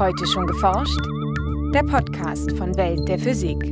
Heute schon geforscht? Der Podcast von Welt der Physik.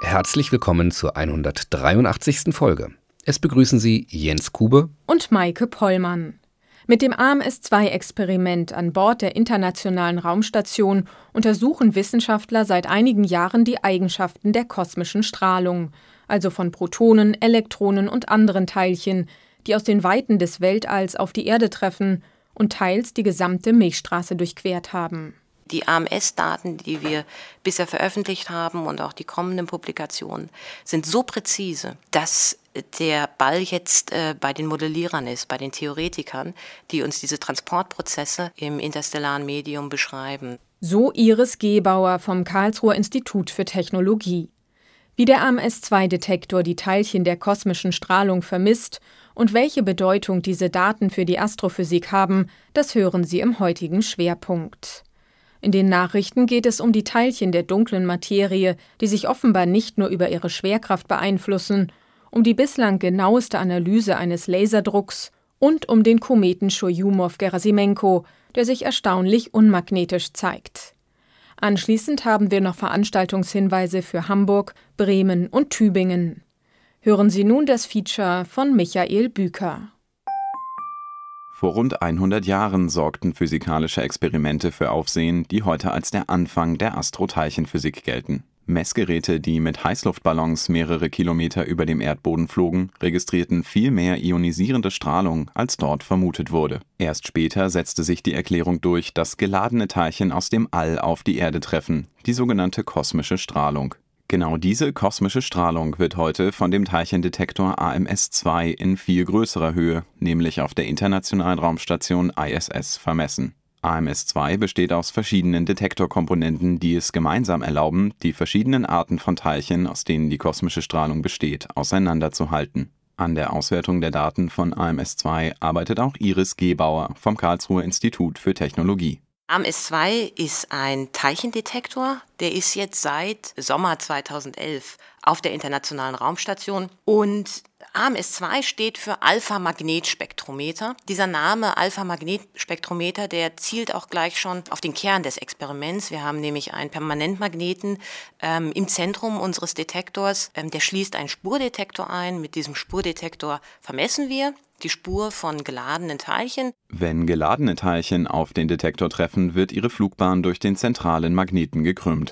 Herzlich willkommen zur 183. Folge. Es begrüßen Sie Jens Kube und Maike Pollmann. Mit dem AMS-2-Experiment an Bord der Internationalen Raumstation untersuchen Wissenschaftler seit einigen Jahren die Eigenschaften der kosmischen Strahlung, also von Protonen, Elektronen und anderen Teilchen, die aus den Weiten des Weltalls auf die Erde treffen und teils die gesamte Milchstraße durchquert haben. Die AMS-Daten, die wir bisher veröffentlicht haben und auch die kommenden Publikationen, sind so präzise, dass der Ball jetzt äh, bei den Modellierern ist, bei den Theoretikern, die uns diese Transportprozesse im interstellaren Medium beschreiben. So Iris Gebauer vom Karlsruher Institut für Technologie. Wie der AMS-2-Detektor die Teilchen der kosmischen Strahlung vermisst und welche Bedeutung diese Daten für die Astrophysik haben, das hören Sie im heutigen Schwerpunkt. In den Nachrichten geht es um die Teilchen der dunklen Materie, die sich offenbar nicht nur über ihre Schwerkraft beeinflussen, um die bislang genaueste Analyse eines Laserdrucks und um den Kometen Churyumov-Gerasimenko, der sich erstaunlich unmagnetisch zeigt. Anschließend haben wir noch Veranstaltungshinweise für Hamburg, Bremen und Tübingen. Hören Sie nun das Feature von Michael Büker. Vor rund 100 Jahren sorgten physikalische Experimente für Aufsehen, die heute als der Anfang der Astroteilchenphysik gelten. Messgeräte, die mit Heißluftballons mehrere Kilometer über dem Erdboden flogen, registrierten viel mehr ionisierende Strahlung, als dort vermutet wurde. Erst später setzte sich die Erklärung durch, dass geladene Teilchen aus dem All auf die Erde treffen, die sogenannte kosmische Strahlung. Genau diese kosmische Strahlung wird heute von dem Teilchendetektor AMS-2 in viel größerer Höhe, nämlich auf der Internationalen Raumstation ISS, vermessen. AMS-2 besteht aus verschiedenen Detektorkomponenten, die es gemeinsam erlauben, die verschiedenen Arten von Teilchen, aus denen die kosmische Strahlung besteht, auseinanderzuhalten. An der Auswertung der Daten von AMS-2 arbeitet auch Iris Gebauer vom Karlsruher Institut für Technologie. AMS2 ist ein Teilchendetektor, der ist jetzt seit Sommer 2011 auf der Internationalen Raumstation und AMS2 steht für Alpha-Magnetspektrometer. Dieser Name Alpha-Magnetspektrometer, der zielt auch gleich schon auf den Kern des Experiments. Wir haben nämlich einen Permanentmagneten ähm, im Zentrum unseres Detektors. Ähm, der schließt einen Spurdetektor ein. Mit diesem Spurdetektor vermessen wir die Spur von geladenen Teilchen. Wenn geladene Teilchen auf den Detektor treffen, wird ihre Flugbahn durch den zentralen Magneten gekrümmt.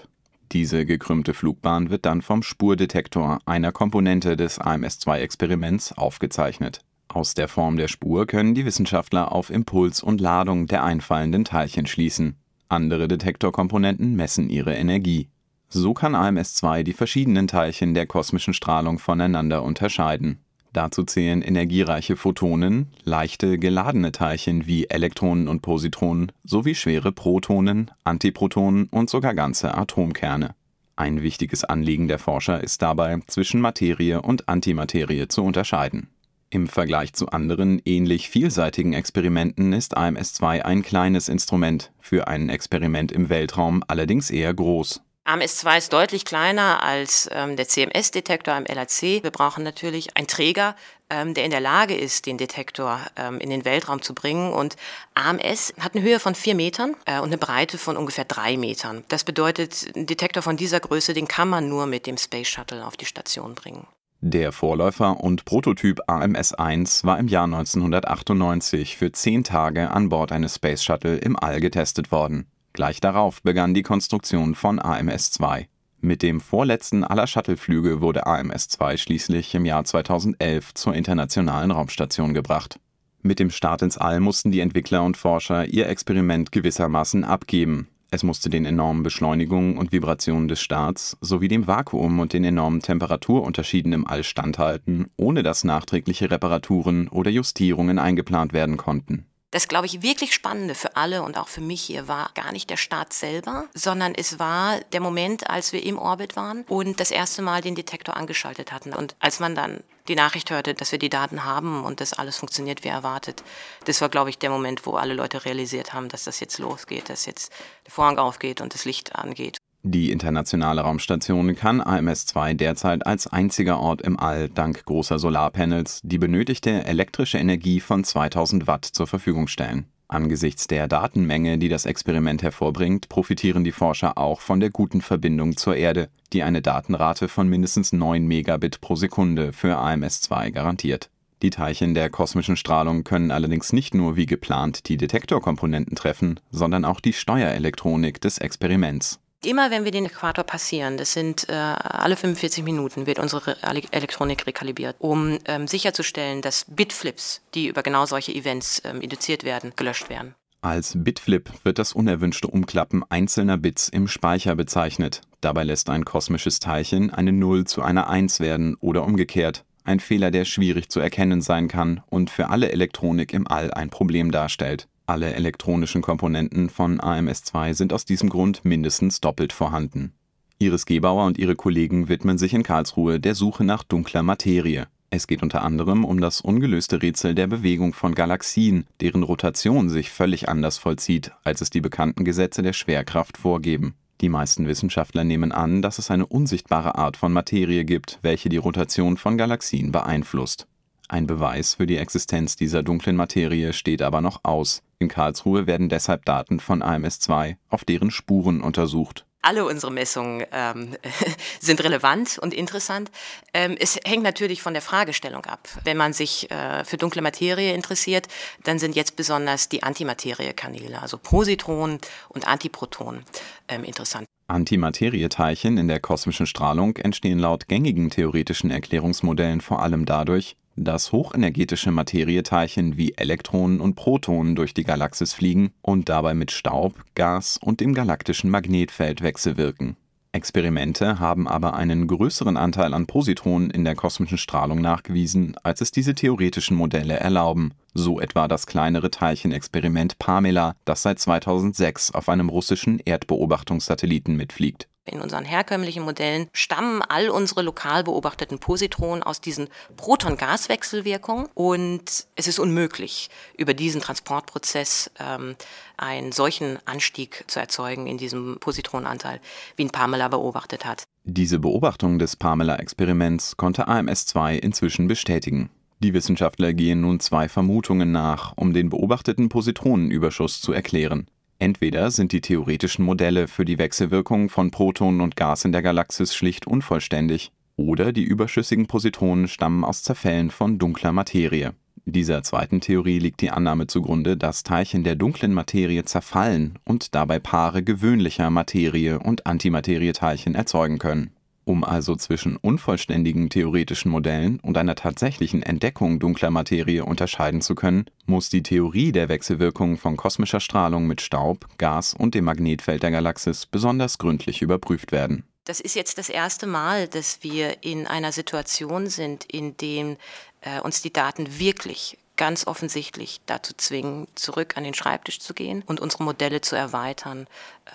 Diese gekrümmte Flugbahn wird dann vom Spurdetektor, einer Komponente des AMS-2-Experiments, aufgezeichnet. Aus der Form der Spur können die Wissenschaftler auf Impuls und Ladung der einfallenden Teilchen schließen. Andere Detektorkomponenten messen ihre Energie. So kann AMS-2 die verschiedenen Teilchen der kosmischen Strahlung voneinander unterscheiden Dazu zählen energiereiche Photonen, leichte geladene Teilchen wie Elektronen und Positronen sowie schwere Protonen, Antiprotonen und sogar ganze Atomkerne. Ein wichtiges Anliegen der Forscher ist dabei, zwischen Materie und Antimaterie zu unterscheiden. Im Vergleich zu anderen ähnlich vielseitigen Experimenten ist AMS-2 ein kleines Instrument, für ein Experiment im Weltraum allerdings eher groß AMS2 ist deutlich kleiner als ähm, der CMS-Detektor am LHC. Wir brauchen natürlich einen Träger, ähm, der in der Lage ist, den Detektor ähm, in den Weltraum zu bringen. Und AMS hat eine Höhe von vier Metern äh, und eine Breite von ungefähr drei Metern. Das bedeutet, ein Detektor von dieser Größe, den kann man nur mit dem Space Shuttle auf die Station bringen. Der Vorläufer und Prototyp AMS-1 war im Jahr 1998 für zehn Tage an Bord eines Space Shuttle im All getestet worden. Gleich darauf begann die Konstruktion von AMS-2. Mit dem vorletzten aller Shuttleflüge wurde AMS-2 schließlich im Jahr 2011 zur Internationalen Raumstation gebracht. Mit dem Start ins All mussten die Entwickler und Forscher ihr Experiment gewissermaßen abgeben. Es musste den enormen Beschleunigungen und Vibrationen des Starts sowie dem Vakuum und den enormen Temperaturunterschieden im All standhalten, ohne dass nachträgliche Reparaturen oder Justierungen eingeplant werden konnten. Das, glaube ich, wirklich Spannende für alle und auch für mich hier war gar nicht der Start selber, sondern es war der Moment, als wir im Orbit waren und das erste Mal den Detektor angeschaltet hatten. Und als man dann die Nachricht hörte, dass wir die Daten haben und dass alles funktioniert wie erwartet, das war, glaube ich, der Moment, wo alle Leute realisiert haben, dass das jetzt losgeht, dass jetzt der Vorhang aufgeht und das Licht angeht. Die internationale Raumstation kann AMS-2 derzeit als einziger Ort im All dank großer Solarpanels die benötigte elektrische Energie von 2000 Watt zur Verfügung stellen. Angesichts der Datenmenge, die das Experiment hervorbringt, profitieren die Forscher auch von der guten Verbindung zur Erde, die eine Datenrate von mindestens 9 Megabit pro Sekunde für AMS-2 garantiert. Die Teilchen der kosmischen Strahlung können allerdings nicht nur wie geplant die Detektorkomponenten treffen, sondern auch die Steuerelektronik des Experiments. Immer wenn wir den Äquator passieren, das sind äh, alle 45 Minuten, wird unsere Elektronik rekalibriert, um ähm, sicherzustellen, dass Bitflips, die über genau solche Events ähm, induziert werden, gelöscht werden. Als Bitflip wird das unerwünschte Umklappen einzelner Bits im Speicher bezeichnet. Dabei lässt ein kosmisches Teilchen eine 0 zu einer 1 werden oder umgekehrt. Ein Fehler, der schwierig zu erkennen sein kann und für alle Elektronik im All ein Problem darstellt. Alle elektronischen Komponenten von AMS-2 sind aus diesem Grund mindestens doppelt vorhanden. Iris Gebauer und ihre Kollegen widmen sich in Karlsruhe der Suche nach dunkler Materie. Es geht unter anderem um das ungelöste Rätsel der Bewegung von Galaxien, deren Rotation sich völlig anders vollzieht, als es die bekannten Gesetze der Schwerkraft vorgeben. Die meisten Wissenschaftler nehmen an, dass es eine unsichtbare Art von Materie gibt, welche die Rotation von Galaxien beeinflusst. Ein Beweis für die Existenz dieser dunklen Materie steht aber noch aus. In Karlsruhe werden deshalb Daten von AMS-2 auf deren Spuren untersucht alle unsere Messungen ähm, sind relevant und interessant. Ähm, es hängt natürlich von der Fragestellung ab. Wenn man sich äh, für dunkle Materie interessiert, dann sind jetzt besonders die Antimateriekanäle, also Positronen und Antiprotonen, ähm, interessant. Antimaterieteilchen in der kosmischen Strahlung entstehen laut gängigen theoretischen Erklärungsmodellen vor allem dadurch, dass hochenergetische Materieteilchen wie Elektronen und Protonen durch die Galaxis fliegen und dabei mit Staub, Gas und dem galaktischen Magnetfeld wechselwirken. Experimente haben aber einen größeren Anteil an Positronen in der kosmischen Strahlung nachgewiesen, als es diese theoretischen Modelle erlauben, so etwa das kleinere Teilchenexperiment Pamela, das seit 2006 auf einem russischen Erdbeobachtungssatelliten mitfliegt in unseren herkömmlichen Modellen stammen all unsere lokal beobachteten Positronen aus diesen Proton-Gas-Wechselwirkungen und es ist unmöglich, über diesen Transportprozess ähm, einen solchen Anstieg zu erzeugen in diesem Positronenanteil, wie ihn Pamela beobachtet hat. Diese Beobachtung des Pamela-Experiments konnte AMS-2 inzwischen bestätigen. Die Wissenschaftler gehen nun zwei Vermutungen nach, um den beobachteten Positronenüberschuss zu erklären. Entweder sind die theoretischen Modelle für die Wechselwirkung von Protonen und Gas in der Galaxis schlicht unvollständig, oder die überschüssigen Positronen stammen aus Zerfällen von dunkler Materie. Dieser zweiten Theorie liegt die Annahme zugrunde, dass Teilchen der dunklen Materie zerfallen und dabei Paare gewöhnlicher Materie und Antimaterieteilchen erzeugen können um also zwischen unvollständigen theoretischen Modellen und einer tatsächlichen Entdeckung dunkler Materie unterscheiden zu können, muss die Theorie der Wechselwirkung von kosmischer Strahlung mit Staub, Gas und dem Magnetfeld der Galaxis besonders gründlich überprüft werden. Das ist jetzt das erste Mal, dass wir in einer Situation sind, in dem äh, uns die Daten wirklich ganz offensichtlich dazu zwingen, zurück an den Schreibtisch zu gehen und unsere Modelle zu erweitern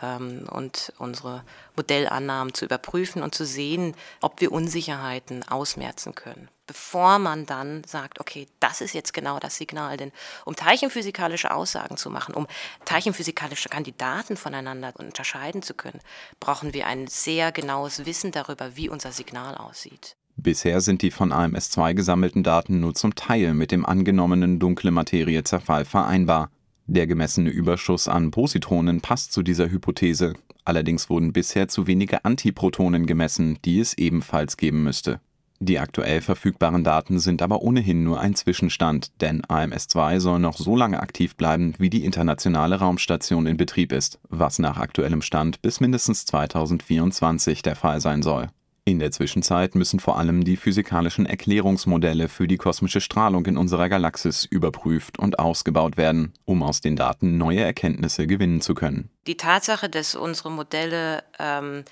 ähm, und unsere Modellannahmen zu überprüfen und zu sehen, ob wir Unsicherheiten ausmerzen können. Bevor man dann sagt, okay, das ist jetzt genau das Signal. Denn um teilchenphysikalische Aussagen zu machen, um teilchenphysikalische Kandidaten voneinander unterscheiden zu können, brauchen wir ein sehr genaues Wissen darüber, wie unser Signal aussieht. Bisher sind die von AMS-2 gesammelten Daten nur zum Teil mit dem angenommenen dunkle Materie-Zerfall vereinbar. Der gemessene Überschuss an Positronen passt zu dieser Hypothese, allerdings wurden bisher zu wenige Antiprotonen gemessen, die es ebenfalls geben müsste. Die aktuell verfügbaren Daten sind aber ohnehin nur ein Zwischenstand, denn AMS-2 soll noch so lange aktiv bleiben, wie die internationale Raumstation in Betrieb ist, was nach aktuellem Stand bis mindestens 2024 der Fall sein soll in der Zwischenzeit müssen vor allem die physikalischen Erklärungsmodelle für die kosmische Strahlung in unserer Galaxis überprüft und ausgebaut werden, um aus den Daten neue Erkenntnisse gewinnen zu können. Die Tatsache, dass unsere Modelle ähm, äh,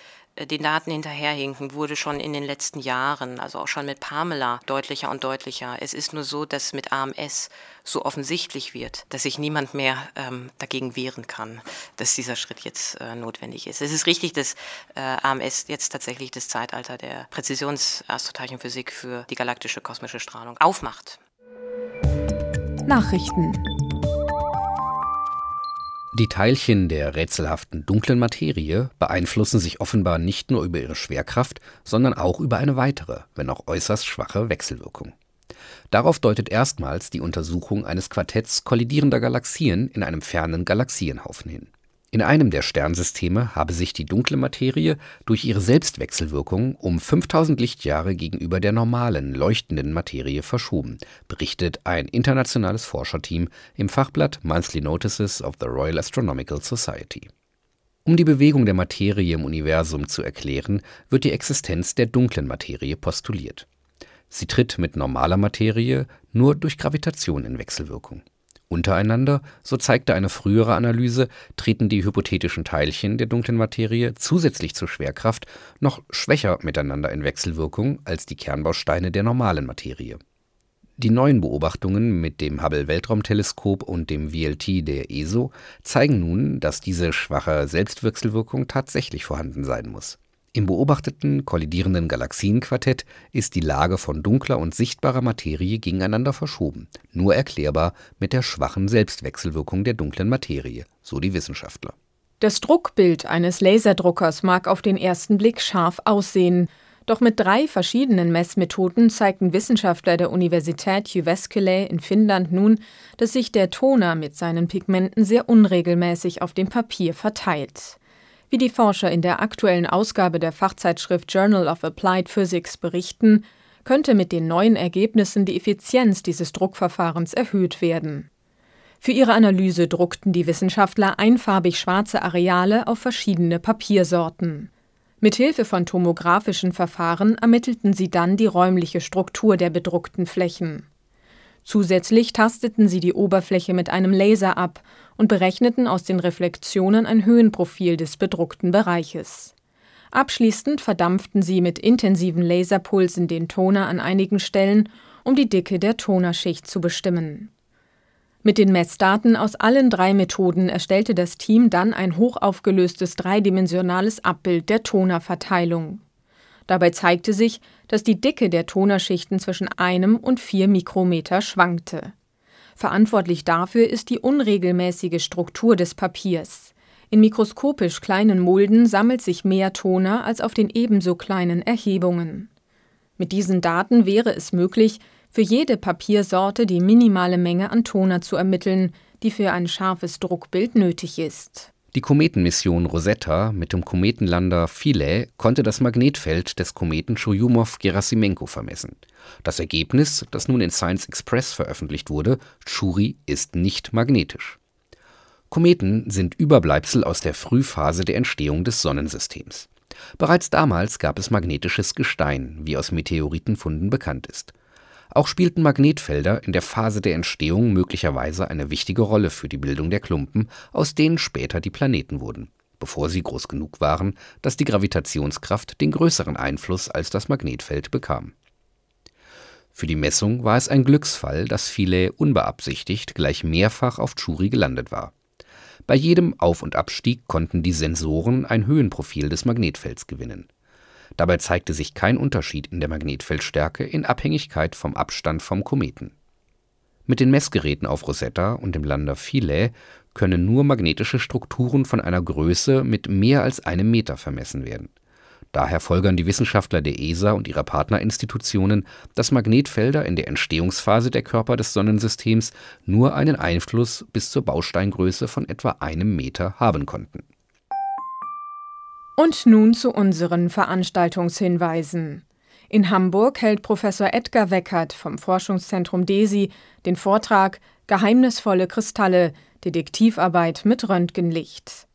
den Daten hinterherhinken, wurde schon in den letzten Jahren, also auch schon mit Pamela, deutlicher und deutlicher. Es ist nur so, dass mit AMS so offensichtlich wird, dass sich niemand mehr ähm, dagegen wehren kann, dass dieser Schritt jetzt äh, notwendig ist. Es ist richtig, dass äh, AMS jetzt tatsächlich das Zeitalter der Präzisionsastroteilchenphysik für die galaktische kosmische Strahlung aufmacht. Nachrichten die Teilchen der rätselhaften dunklen Materie beeinflussen sich offenbar nicht nur über ihre Schwerkraft, sondern auch über eine weitere, wenn auch äußerst schwache Wechselwirkung. Darauf deutet erstmals die Untersuchung eines Quartetts kollidierender Galaxien in einem fernen Galaxienhaufen hin. In einem der Sternsysteme habe sich die dunkle Materie durch ihre Selbstwechselwirkung um 5000 Lichtjahre gegenüber der normalen leuchtenden Materie verschoben, berichtet ein internationales Forscherteam im Fachblatt Monthly Notices of the Royal Astronomical Society. Um die Bewegung der Materie im Universum zu erklären, wird die Existenz der dunklen Materie postuliert. Sie tritt mit normaler Materie nur durch Gravitation in Wechselwirkung Untereinander, so zeigte eine frühere Analyse, treten die hypothetischen Teilchen der dunklen Materie zusätzlich zur Schwerkraft noch schwächer miteinander in Wechselwirkung als die Kernbausteine der normalen Materie. Die neuen Beobachtungen mit dem Hubble-Weltraumteleskop und dem VLT der ESO zeigen nun, dass diese schwache Selbstwechselwirkung tatsächlich vorhanden sein muss im beobachteten kollidierenden Galaxienquartett ist die Lage von dunkler und sichtbarer Materie gegeneinander verschoben, nur erklärbar mit der schwachen Selbstwechselwirkung der dunklen Materie, so die Wissenschaftler. Das Druckbild eines Laserdruckers mag auf den ersten Blick scharf aussehen, doch mit drei verschiedenen Messmethoden zeigten Wissenschaftler der Universität Jyväskylä in Finnland nun, dass sich der Toner mit seinen Pigmenten sehr unregelmäßig auf dem Papier verteilt. Wie die Forscher in der aktuellen Ausgabe der Fachzeitschrift Journal of Applied Physics berichten, könnte mit den neuen Ergebnissen die Effizienz dieses Druckverfahrens erhöht werden. Für ihre Analyse druckten die Wissenschaftler einfarbig schwarze Areale auf verschiedene Papiersorten. Mithilfe von tomographischen Verfahren ermittelten sie dann die räumliche Struktur der bedruckten Flächen. Zusätzlich tasteten sie die Oberfläche mit einem Laser ab und berechneten aus den Reflexionen ein Höhenprofil des bedruckten Bereiches. Abschließend verdampften sie mit intensiven Laserpulsen den Toner an einigen Stellen, um die Dicke der Tonerschicht zu bestimmen. Mit den Messdaten aus allen drei Methoden erstellte das Team dann ein hochaufgelöstes dreidimensionales Abbild der Tonerverteilung. Dabei zeigte sich, dass die Dicke der Tonerschichten zwischen einem und vier Mikrometer schwankte. Verantwortlich dafür ist die unregelmäßige Struktur des Papiers. In mikroskopisch kleinen Mulden sammelt sich mehr Toner als auf den ebenso kleinen Erhebungen. Mit diesen Daten wäre es möglich, für jede Papiersorte die minimale Menge an Toner zu ermitteln, die für ein scharfes Druckbild nötig ist. Die Kometenmission Rosetta mit dem Kometenlander Philae konnte das Magnetfeld des Kometen Churyumov-Gerasimenko vermessen. Das Ergebnis, das nun in Science Express veröffentlicht wurde: Chury ist nicht magnetisch. Kometen sind Überbleibsel aus der Frühphase der Entstehung des Sonnensystems. Bereits damals gab es magnetisches Gestein, wie aus Meteoritenfunden bekannt ist auch spielten Magnetfelder in der Phase der Entstehung möglicherweise eine wichtige Rolle für die Bildung der Klumpen, aus denen später die Planeten wurden, bevor sie groß genug waren, dass die Gravitationskraft den größeren Einfluss als das Magnetfeld bekam. Für die Messung war es ein Glücksfall, dass Philae unbeabsichtigt gleich mehrfach auf Tschuri gelandet war. Bei jedem Auf und Abstieg konnten die Sensoren ein Höhenprofil des Magnetfelds gewinnen Dabei zeigte sich kein Unterschied in der Magnetfeldstärke in Abhängigkeit vom Abstand vom Kometen. Mit den Messgeräten auf Rosetta und dem Lander Philae können nur magnetische Strukturen von einer Größe mit mehr als einem Meter vermessen werden. Daher folgern die Wissenschaftler der ESA und ihrer Partnerinstitutionen, dass Magnetfelder in der Entstehungsphase der Körper des Sonnensystems nur einen Einfluss bis zur Bausteingröße von etwa einem Meter haben konnten und nun zu unseren Veranstaltungshinweisen. In Hamburg hält Professor Edgar Weckert vom Forschungszentrum DESI den Vortrag Geheimnisvolle Kristalle Detektivarbeit mit Röntgenlicht.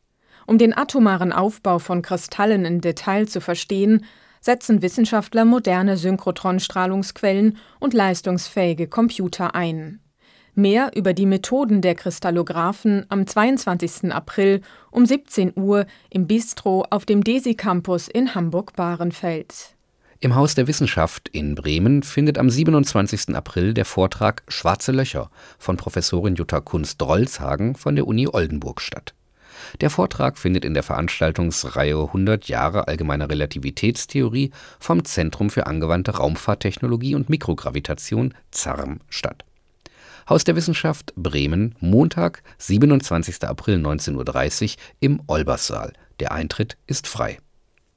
Um den atomaren Aufbau von Kristallen in Detail zu verstehen, setzen Wissenschaftler moderne Synchrotronstrahlungsquellen und leistungsfähige Computer ein. Mehr über die Methoden der Kristallographen am 22. April um 17 Uhr im Bistro auf dem DESI Campus in Hamburg-Bahrenfeld. Im Haus der Wissenschaft in Bremen findet am 27. April der Vortrag Schwarze Löcher von Professorin Jutta Kunst-Drolshagen von der Uni Oldenburg statt. Der Vortrag findet in der Veranstaltungsreihe 100 Jahre allgemeine Relativitätstheorie vom Zentrum für angewandte Raumfahrttechnologie und Mikrogravitation ZARM statt Haus der Wissenschaft Bremen, Montag, 27. April 19.30 Uhr im Olberssaal. Der Eintritt ist frei.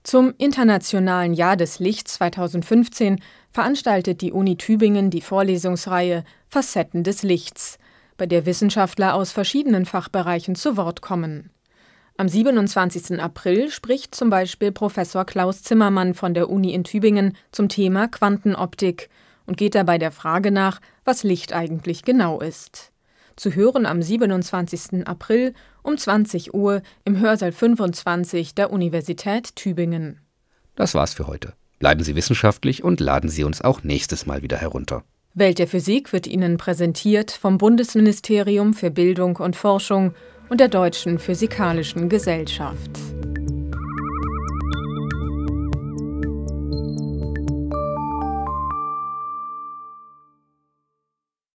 Zum Internationalen Jahr des Lichts 2015 veranstaltet die Uni Tübingen die Vorlesungsreihe Facetten des Lichts, bei der Wissenschaftler aus verschiedenen Fachbereichen zu Wort kommen. Am 27. April spricht zum Beispiel Professor Klaus Zimmermann von der Uni in Tübingen zum Thema Quantenoptik und geht dabei der Frage nach, was Licht eigentlich genau ist. Zu hören am 27. April um 20 Uhr im Hörsaal 25 der Universität Tübingen. Das war's für heute. Bleiben Sie wissenschaftlich und laden Sie uns auch nächstes Mal wieder herunter. Welt der Physik wird Ihnen präsentiert vom Bundesministerium für Bildung und Forschung und der Deutschen Physikalischen Gesellschaft.